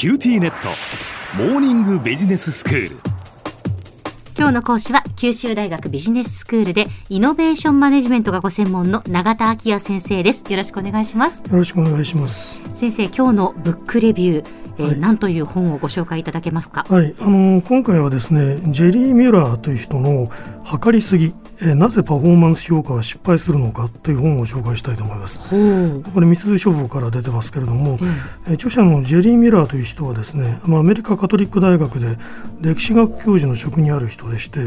QTnet。モーニングビジネススクール。今日の講師は九州大学ビジネススクールでイノベーションマネジメントがご専門の永田晃也先生です。よろしくお願いします。よろしくお願いします。先生今日のブックレビュー、えーはい。何という本をご紹介いただけますか？はい、あの今回はですねジェリー・ミュラーという人の「測りすぎ、えーなぜパフォーマンス評価は失敗するのか」という本を紹介したいと思います。これみすず書房から出てますけれども、ええー著者のジェリー・ミュラーという人はですね、まあ、アメリカカトリック大学で歴史学教授の職にある人でして、まあ、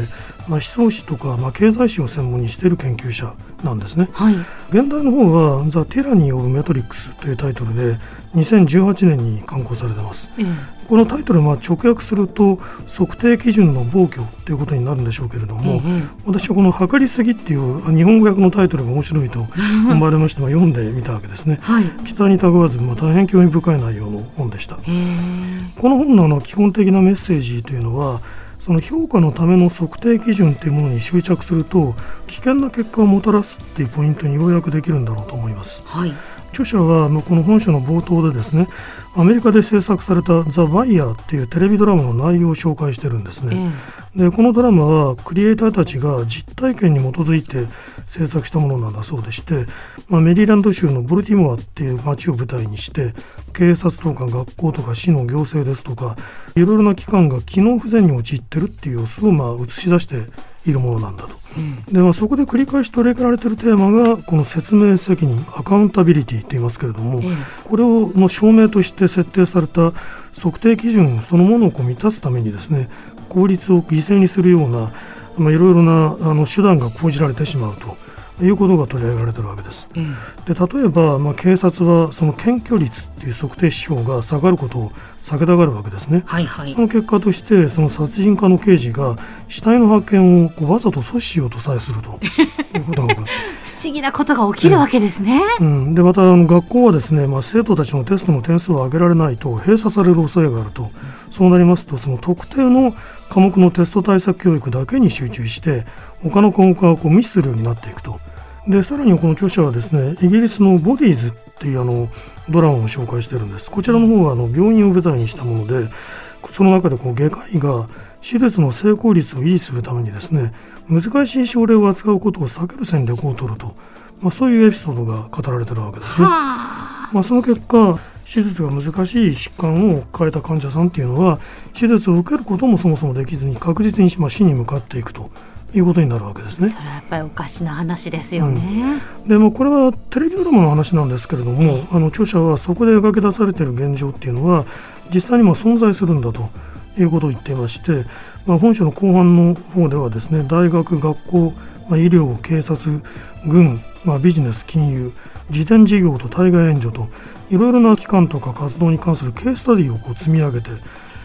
思想史とか、まあ、経済史を専門にしている研究者なんですね。はい。原題の方は「 The Tyranny of Metrics」というタイトルで2018年に刊行されてます。ええこのタイトルは直訳すると測定基準の暴挙ということになるんでしょうけれども、え私はこの「測りすぎ」っていう日本語訳のタイトルが面白いと思われましてまあ読んでみたわけですね。はい期待にたがわず、まあ、大変興味深い内容の本でした。この本のあの基本的なメッセージというのはその評価のための測定基準というものに執着すると危険な結果をもたらすっていうポイントにようやくできるんだろうと思います。はい著者はまあこの本書の冒頭でですねアメリカで制作された「ザ・ワイヤー」っていうテレビドラマの内容を紹介してるんですえね。えでこのドラマはクリエイターたちが実体験に基づいて制作したものなんだそうでして、まあ、メリーランド州のボルティモアっていう街を舞台にして警察とか学校とか市の行政ですとかいろいろな機関が機能不全に陥ってるっていう様子をまあ映し出しているものなんだと。でまあ、そこで繰り返し取り上げられているテーマがこの説明責任アカウンタビリティと言いますけれども、ええこれをの証明として設定された測定基準そのものをこう満たすためにですね効率を犠牲にするようなまあいろいろなあの手段が講じられてしまうということが取り上げられているわけです。ええで例えば、まあ、警察はその検挙率っていう測定指標が下がることを避けたがるわけですね。はいはいその結果としてその殺人家の刑事が死体の発見をこうわざと阻止しようとさえするということが。不思議なことが起きるわけですね、うん、でまたあの学校はですね、まあ、生徒たちのテストの点数を上げられないと閉鎖される恐れがあると、そうなりますとその特定の科目のテスト対策教育だけに集中して他の科目がこう無視するようになっていくと。でさらにこの著者はですねイギリスのボディーズっていうあのドラマを紹介してるんです。こちらの方はあの病院を舞台にしたものでその中でこう外科医が手術の成功率を維持するためにですね難しい症例を扱うことを避ける戦略を取ると、まあ、そういうエピソードが語られてるわけですね。はあ。まあ、その結果手術が難しい疾患を抱えた患者さんっていうのは手術を受けることもそもそもできずに確実にまあ死に向かっていくということになるわけですね。それはやっぱりおかしな話ですよね、でもこれはテレビドラマの話なんですけれどもあの著者はそこで描き出されている現状っていうのは実際にも存在するんだということを言っていまして、まあ、本書の後半の方ではですね大学学校、まあ、医療警察軍、まあ、ビジネス金融慈善事業と対外援助といろいろな機関とか活動に関するケーススタディをこう積み上げて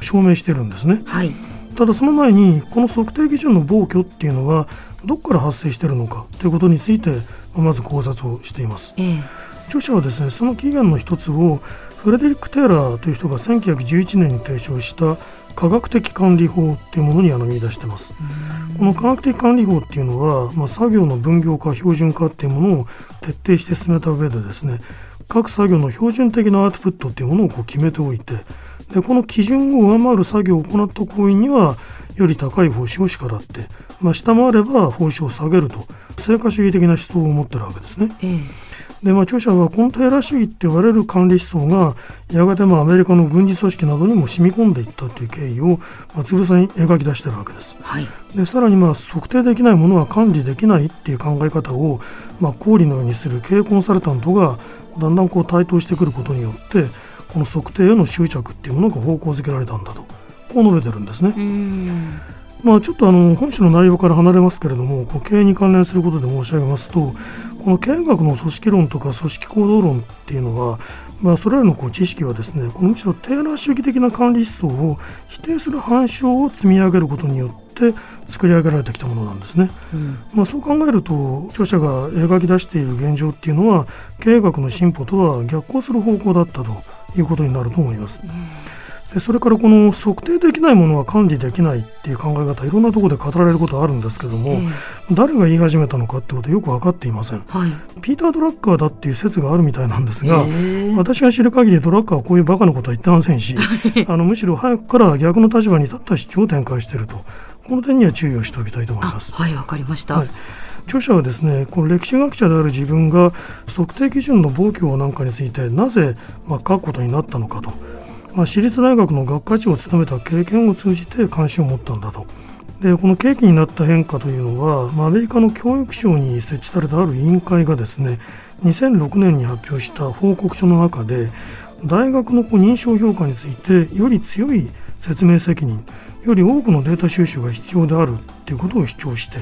証明しているんですね。はい。ただその前にこの測定基準の暴挙っていうのはどこから発生しているのかということについてまず考察をしています。ええ。著者はですねその起源の一つをフレデリック・テイラーという人が1911年に提唱した科学的管理法っていうものにあの見出してます。この科学的管理法っていうのは、まあ、作業の分業化標準化っていうものを徹底して進めた上でですね各作業の標準的なアウトプットっていうものをこう決めておいてでこの基準を上回る作業を行った行為にはより高い報酬を支払って、まあ、下回れば報酬を下げると成果主義的な思想を持ってるわけですね。ええで、まあ、著者はコンテーラー主義って言われる管理思想がやがてまあアメリカの軍事組織などにも染み込んでいったという経緯を、まあ、つぶさに描き出しているわけです。はいでさらにまあ測定できないものは管理できないっていう考え方を、まあ、公理のようにする経営コンサルタントがだんだんこう台頭してくることによってこの測定への執着っていうものが方向づけられたんだとこう述べてるんですね。うんまあ、ちょっとあの本書の内容から離れますけれども経営に関連することで申し上げますとこの経営学の組織論とか組織行動論っていうのは、まあ、それらのこう知識はですねこのむしろテーラー主義的な管理思想を否定する反証を積み上げることによって作り上げられてきたものなんですね。うんまあ、そう考えると著者が描き出している現状っていうのは経営学の進歩とは逆行する方向だったということになると思います。でそれからこの測定できないものは管理できないっていう考え方いろんなところで語られることあるんですけども、え誰が言い始めたのかってことよく分かっていません。はい。ピーター・ドラッカーだっていう説があるみたいなんですが、え私が知る限りドラッカーはこういうバカなことは言ってません。しあのむしろ早くから逆の立場に立った主張を展開しているとこの点には注意をしておきたいと思いあます。はいわかりました。はい。著者はですねこの歴史学者である自分が測定基準の暴挙なんかについてなぜ、まあ、書くことになったのかと、まあ、私立大学の学科長を務めた経験を通じて関心を持ったんだと。でこの契機になった変化というのは、まあ、アメリカの教育省に設置されたある委員会がですね2006年に発表した報告書の中で大学の認証評価についてより強い説明責任より多くのデータ収集が必要であるということを主張して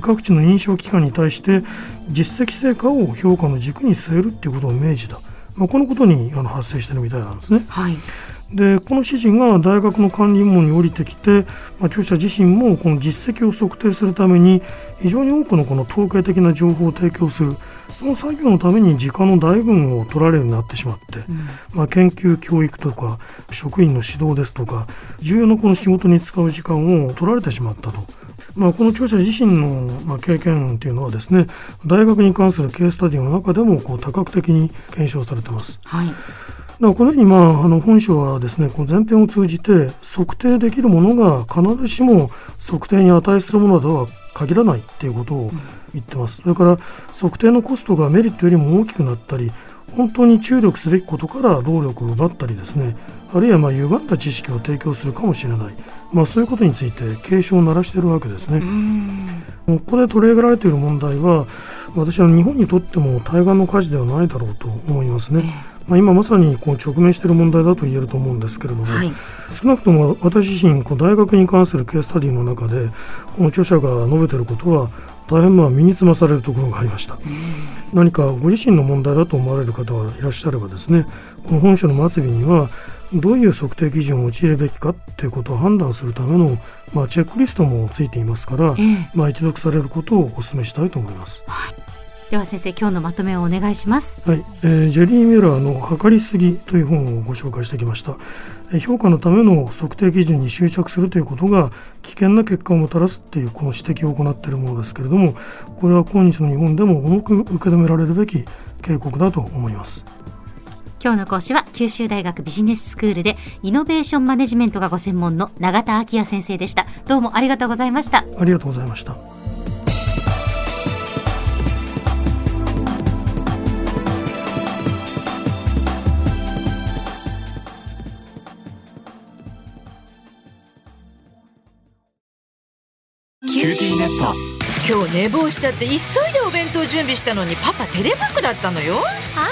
各地の認証機関に対して実績成果を評価の軸に据えるということを命じた、まあ、このことにあの発生しているみたいなんですね。はい。でこの指示が大学の管理部門に降りてきて、まあ、著者自身もこの実績を測定するために非常に多くのこの統計的な情報を提供するその作業のために時間の大分を取られるようになってしまって、うんまあ、研究教育とか職員の指導ですとか重要なこの仕事に使う時間を取られてしまったと。まあ、この著者自身のまあ経験というのはですね大学に関するケーススタディの中でもこう多角的に検証されてます。はい。だからこのように、まあ、あの本書はですねこう前編を通じて測定できるものが必ずしも測定に値するものとは限らないっていうことを言ってます。それから測定のコストがメリットよりも大きくなったり本当に注力すべきことから労力を奪ったりですねあるいはまあ歪んだ知識を提供するかもしれない、まあ、そういうことについて警鐘を鳴らしているわけですね。うん。ここで取り上げられている問題は私は日本にとっても対岸の火事ではないだろうと思いますね。まあ、今まさにこう直面している問題だと言えると思うんですけれども、はい。少なくとも私自身こう大学に関するケーススタディの中でこの著者が述べていることは大変まあ身につまされるところがありました。何かご自身の問題だと思われる方がいらっしゃればですねこの本書の末尾にはどういう測定基準を用いるべきかということを判断するための、まあ、チェックリストもついていますから、ええ。まあ、一読されることをお勧めしたいと思います。では先生今日のまとめをお願いします。はい、えージェリー・ミュラーの「測りすぎ」という本をご紹介してきました、えー評価のための測定基準に執着するということが危険な結果をもたらすっていうこの指摘を行っているものですけれどもこれは今日の日本でも重く受け止められるべき警告だと思います今日の講師は九州大学ビジネススクールでイノベーションマネジメントがご専門の永田昭也先生でした。どうもありがとうございました。ありがとうございましたQTnet 今日寝坊しちゃって急いでお弁当準備したのにパパテレワークだったのよあるある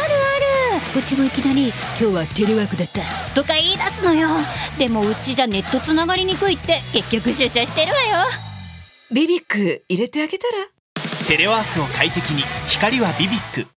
うちもいきなり今日はテレワークだった。とか言い出すのよ。でもうちじゃネットつながりにくいって結局出社してるわよ。 BBIQ入れてあげたら？テレワークを快適に。光は BBIQ